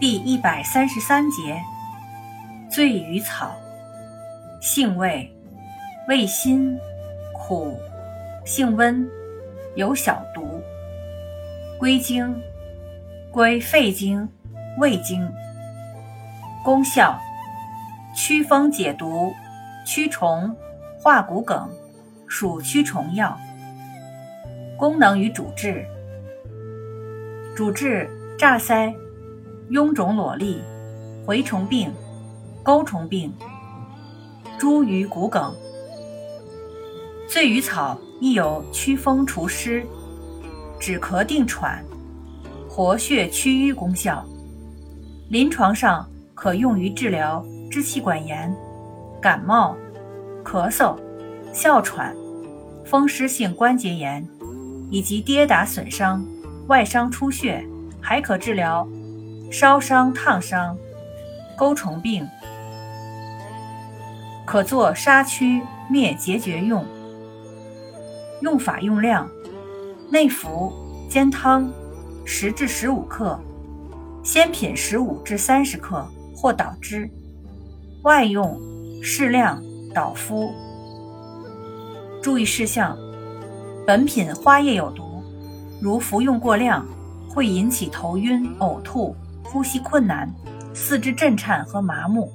第一百三十三节，醉鱼草，性味，味辛，苦，性温，有小毒。归经，归肺经、胃经。功效，祛风解毒、驱虫、化骨梗，属驱虫药。功能与主治，主治。炸腮。臃肿裸粒、蛔虫病、钩虫病、茱萸骨梗。醉鱼草亦有祛风除湿、止咳定喘、活血祛瘀功效。临床上可用于治疗支气管炎、感冒、咳嗽、哮喘、风湿性关节炎以及跌打损伤、外伤出血，还可治疗。烧伤、烫伤、钩虫病，可做杀蛆灭结节用。用法用量：内服煎汤，十至十五克，鲜品十五至三十克或捣汁；外用适量捣敷。注意事项：本品花叶有毒，如服用过量，会引起头晕、呕吐。呼吸困难、四肢震颤和麻木。